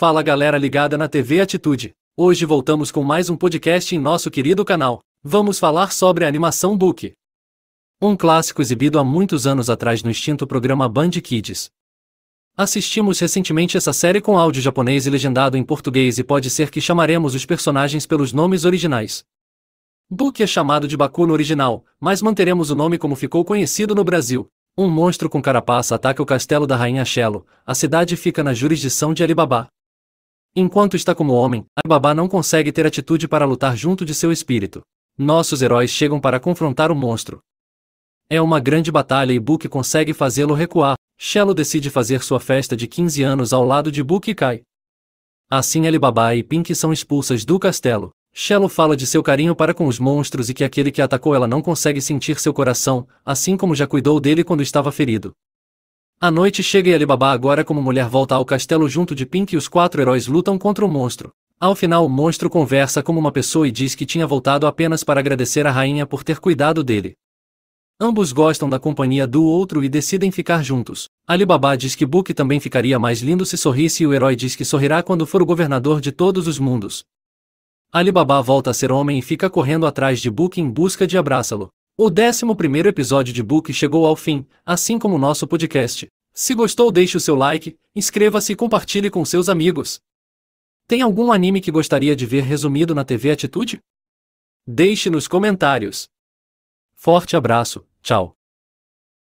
Fala galera ligada na TV Atitude. Hoje voltamos com mais um podcast em nosso querido canal. Vamos falar sobre a animação Book. Um clássico exibido há muitos anos atrás no extinto programa Band Kids. Assistimos recentemente essa série com áudio japonês e legendado em português e pode ser que chamaremos os personagens pelos nomes originais. Book é chamado de Baku no original, mas manteremos o nome como ficou conhecido no Brasil. Um monstro com carapaça ataca o castelo da rainha Shelo. A cidade fica na jurisdição de Alibaba. Enquanto está como homem, Alibaba não consegue ter atitude para lutar junto de seu espírito. Nossos heróis chegam para confrontar o monstro. É uma grande batalha e Book consegue fazê-lo recuar. Shelo decide fazer sua festa de 15 anos ao lado de Book e Kai. Assim Alibaba e Pink são expulsas do castelo. Shelo fala de seu carinho para com os monstros e que aquele que atacou ela não consegue sentir seu coração, assim como já cuidou dele quando estava ferido. A noite chega e Alibaba agora como mulher volta ao castelo junto de Pink e os quatro heróis lutam contra o monstro. Ao final o monstro conversa como uma pessoa e diz que tinha voltado apenas para agradecer a rainha por ter cuidado dele. Ambos gostam da companhia do outro e decidem ficar juntos. Alibaba diz que Book também ficaria mais lindo se sorrisse e o herói diz que sorrirá quando for o governador de todos os mundos. Alibaba volta a ser homem e fica correndo atrás de Book em busca de abraçá-lo. O 11 episódio de Book chegou ao fim, assim como nosso podcast. Se gostou, deixe o seu like, inscreva-se e compartilhe com seus amigos. Tem algum anime que gostaria de ver resumido na TV Atitude? Deixe nos comentários. Forte abraço, tchau.